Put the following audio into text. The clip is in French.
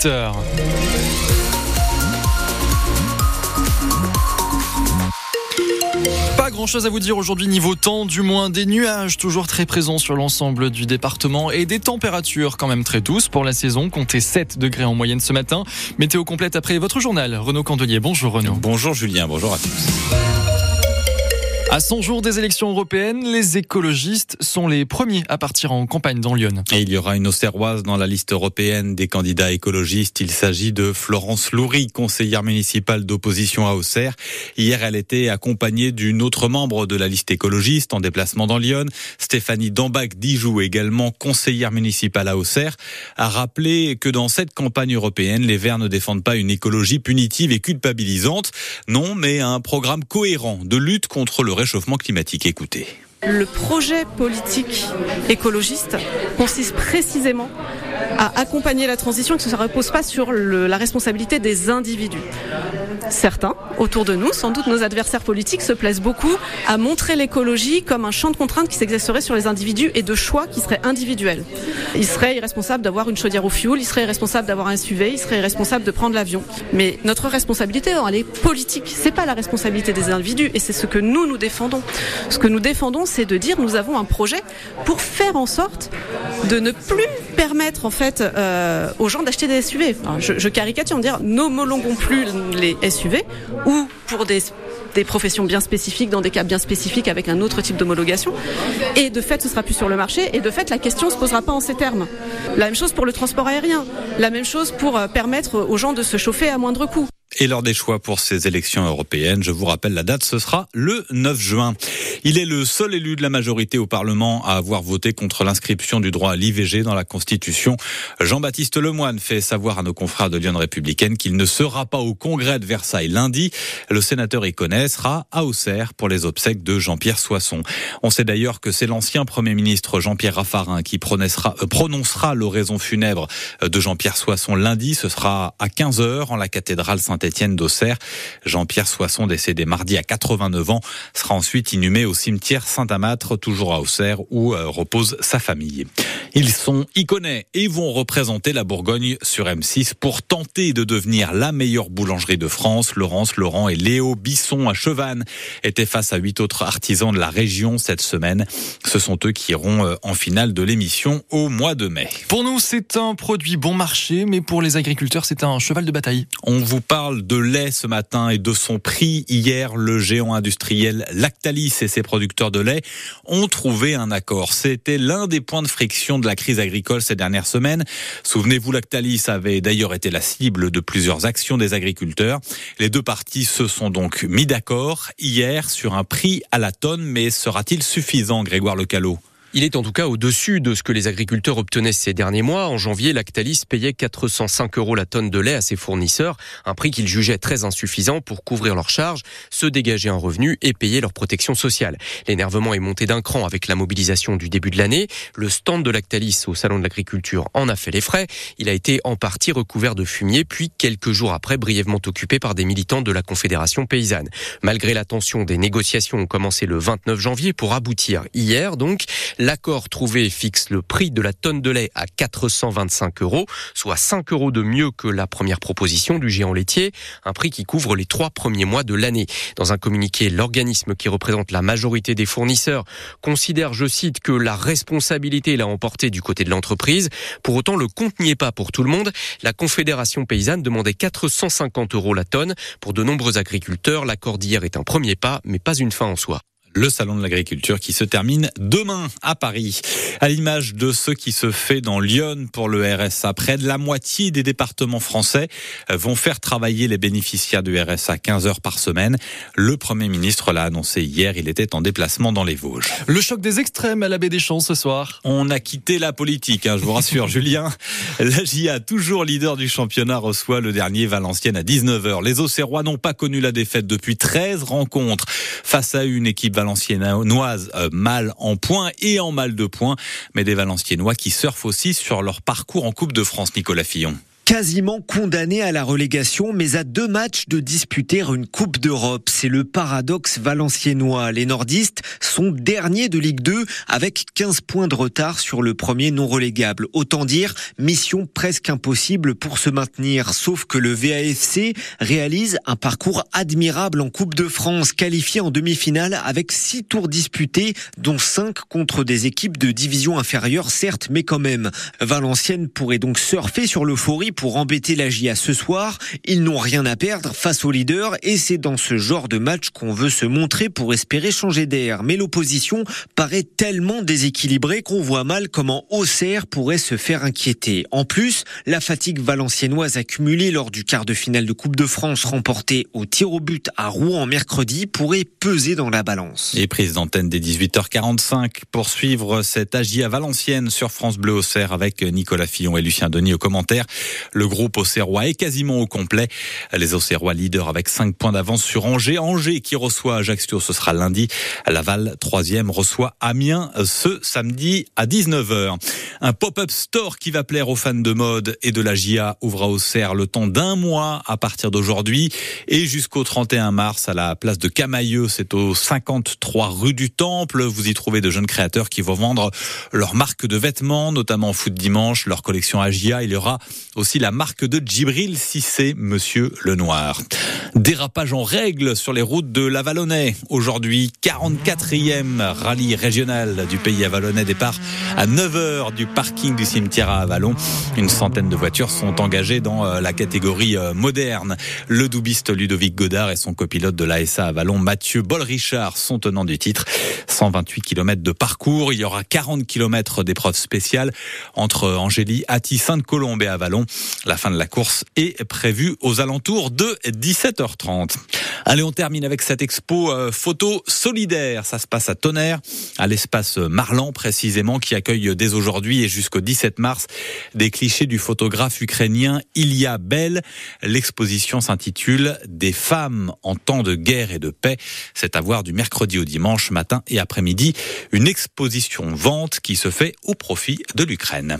8h. Pas grand chose à vous dire aujourd'hui niveau temps, du moins des nuages toujours très présents sur l'ensemble du département et des températures quand même très douces pour la saison, comptez 7 degrés en moyenne ce matin. Météo complète après votre journal. Renaud Candelier, bonjour Renaud. Bonjour Julien, bonjour à tous. À 100 jours des élections européennes, les écologistes sont les premiers à partir en campagne dans Lyon. Il y aura une Auxerroise dans la liste européenne des candidats écologistes. Il s'agit de Florence Loury, conseillère municipale d'opposition à Auxerre. Hier, elle était accompagnée d'une autre membre de la liste écologiste en déplacement dans Lyon. Stéphanie Dambac-Dijoux, également conseillère municipale à Auxerre, a rappelé que dans cette campagne européenne, les Verts ne défendent pas une écologie punitive et culpabilisante. Non, mais un programme cohérent de lutte contre le climatique. Le projet politique écologiste consiste précisément à accompagner la transition et que ça ne repose pas sur la responsabilité des individus. Certains, autour de nous, sans doute nos adversaires politiques, se plaisent beaucoup à montrer l'écologie comme un champ de contraintes qui s'exercerait sur les individus et de choix qui seraient individuels. Il serait irresponsable d'avoir une chaudière au fioul, il serait irresponsable d'avoir un SUV, il serait irresponsable de prendre l'avion. Mais notre responsabilité, elle est politique. C'est pas la responsabilité des individus et c'est ce que nous nous défendons. Ce que nous défendons, c'est de dire nous avons un projet pour faire en sorte de ne plus permettre en fait euh, aux gens d'acheter des SUV. Je, caricature, dire n'homologuons plus les SUV ou pour des professions bien spécifiques, dans des cas bien spécifiques, avec un autre type d'homologation. Et de fait, ce sera plus sur le marché. Et de fait, la question se posera pas en ces termes. La même chose pour le transport aérien. La même chose pour euh, permettre aux gens de se chauffer à moindre coût. Et lors des choix pour ces élections européennes, je vous rappelle la date, ce sera le 9 juin. Il est le seul élu de la majorité au Parlement à avoir voté contre l'inscription du droit à l'IVG dans la Constitution. Jean-Baptiste Lemoine fait savoir à nos confrères de Lyon Républicaine qu'il ne sera pas au congrès de Versailles lundi. Le sénateur Iconet sera à Auxerre pour les obsèques de Jean-Pierre Soisson. On sait d'ailleurs que c'est l'ancien Premier ministre Jean-Pierre Raffarin qui prononcera, euh, prononcera l'oraison funèbre de Jean-Pierre Soisson lundi. Ce sera à 15h en la cathédrale Saint-Étienne d'Auxerre. Jean-Pierre Soisson, décédé mardi à 89 ans, sera ensuite inhumé au cimetière Saint-Amâtre, toujours à Auxerre, où euh, repose sa famille. Ils sont iconais et vont représenter la Bourgogne sur M6 pour tenter de devenir la meilleure boulangerie de France. Laurence, Laurent et Léo Bisson à Chevannes étaient face à huit autres artisans de la région cette semaine. Ce sont eux qui iront euh, en finale de l'émission au mois de mai. Pour nous, c'est un produit bon marché, mais pour les agriculteurs, c'est un cheval de bataille. On vous parle de lait ce matin et de son prix. Hier, le géant industriel Lactalis et ses producteurs de lait ont trouvé un accord. C'était l'un des points de friction de la crise agricole ces dernières semaines. Souvenez-vous, Lactalis avait d'ailleurs été la cible de plusieurs actions des agriculteurs. Les deux parties se sont donc mis d'accord hier sur un prix à la tonne, mais sera-t-il suffisant, Grégoire Lecalot il est en tout cas au-dessus de ce que les agriculteurs obtenaient ces derniers mois. En janvier, Lactalis payait 405 euros la tonne de lait à ses fournisseurs, un prix qu'ils jugeaient très insuffisant pour couvrir leurs charges, se dégager un revenu et payer leur protection sociale. L'énervement est monté d'un cran avec la mobilisation du début de l'année. Le stand de Lactalis au Salon de l'Agriculture en a fait les frais. Il a été en partie recouvert de fumier, puis quelques jours après brièvement occupé par des militants de la Confédération paysanne. Malgré la tension, des négociations ont commencé le 29 janvier pour aboutir hier donc. L'accord trouvé fixe le prix de la tonne de lait à 425 euros, soit 5 euros de mieux que la première proposition du géant laitier, un prix qui couvre les trois premiers mois de l'année. Dans un communiqué, l'organisme qui représente la majorité des fournisseurs considère, je cite, que la responsabilité l'a emporté du côté de l'entreprise. Pour autant, le compte n'y est pas pour tout le monde. La Confédération paysanne demandait 450 euros la tonne. Pour de nombreux agriculteurs, l'accord d'hier est un premier pas, mais pas une fin en soi le salon de l'agriculture qui se termine demain à Paris. À l'image de ce qui se fait dans Lyon pour le RSA, près de la moitié des départements français vont faire travailler les bénéficiaires du RSA 15 heures par semaine. Le Premier ministre l'a annoncé hier, il était en déplacement dans les Vosges. Le choc des extrêmes à la baie des Champs ce soir. On a quitté la politique, hein, je vous rassure Julien. La GIA, toujours leader du championnat, reçoit le dernier Valenciennes à 19h. Les Auxerrois n'ont pas connu la défaite depuis 13 rencontres face à une équipe valenciennoise euh, mal en points et en mal de points, mais des Valenciennois qui surfent aussi sur leur parcours en Coupe de France, Nicolas Fillon. Quasiment condamné à la relégation, mais à deux matchs de disputer une Coupe d'Europe. C'est le paradoxe valenciennois. Les nordistes sont derniers de Ligue 2 avec 15 points de retard sur le premier non relégable. Autant dire, mission presque impossible pour se maintenir. Sauf que le VAFC réalise un parcours admirable en Coupe de France, qualifié en demi-finale avec six tours disputés, dont cinq contre des équipes de division inférieure, certes, mais quand même. Valenciennes pourrait donc surfer sur l'euphorie pour embêter la GIA ce soir. Ils n'ont rien à perdre face aux leaders et c'est dans ce genre de match qu'on veut se montrer pour espérer changer d'air. Mais l'opposition paraît tellement déséquilibrée qu'on voit mal comment Auxerre pourrait se faire inquiéter. En plus, la fatigue valenciennoise accumulée lors du quart de finale de Coupe de France remporté au tir au but à Rouen mercredi pourrait peser dans la balance. Et prise d'antenne des 18h45 pour suivre cette AGIA Valencienne sur France Bleu Auxerre avec Nicolas Fillon et Lucien Denis au commentaire. Le groupe Auxerrois est quasiment au complet. Les Auxerrois leaders avec 5 points d'avance sur Angers. Angers qui reçoit Ajaccio, ce sera lundi. Laval, troisième, reçoit Amiens ce samedi à 19h. Un pop-up store qui va plaire aux fans de mode et de la GIA ouvre à Auxerre le temps d'un mois à partir d'aujourd'hui et jusqu'au 31 mars à la place de Camailleux. C'est au 53 rue du Temple. Vous y trouvez de jeunes créateurs qui vont vendre leurs marques de vêtements, notamment Foot Dimanche, leur collection Agia. Il y aura aussi la marque de Djibril Cissé, Monsieur Lenoir. Dérapage en règle sur les routes de l'Avalonnais. Aujourd'hui, 44e rallye régional du pays avalonnais. Départ à 9h du parking du cimetière à Avalon. Une centaine de voitures sont engagées dans euh, la catégorie euh, moderne. Le doubiste Ludovic Godard et son copilote de l'ASA Avalon, Mathieu Boll-Richard, sont tenants du titre. 128 km de parcours. Il y aura 40 km d'épreuves spéciales entre Angélie, Atti, Sainte-Colombe et Avalon. La fin de la course est prévue aux alentours de 17h30. Allez, on termine avec cette expo euh, photo solidaire. Ça se passe à Tonnerre, à l'espace Marlan précisément, qui accueille dès aujourd'hui et jusqu'au 17 mars des clichés du photographe ukrainien Ilya Bell. L'exposition s'intitule Des femmes en temps de guerre et de paix. C'est à voir du mercredi au dimanche matin et après-midi. Une exposition vente qui se fait au profit de l'Ukraine.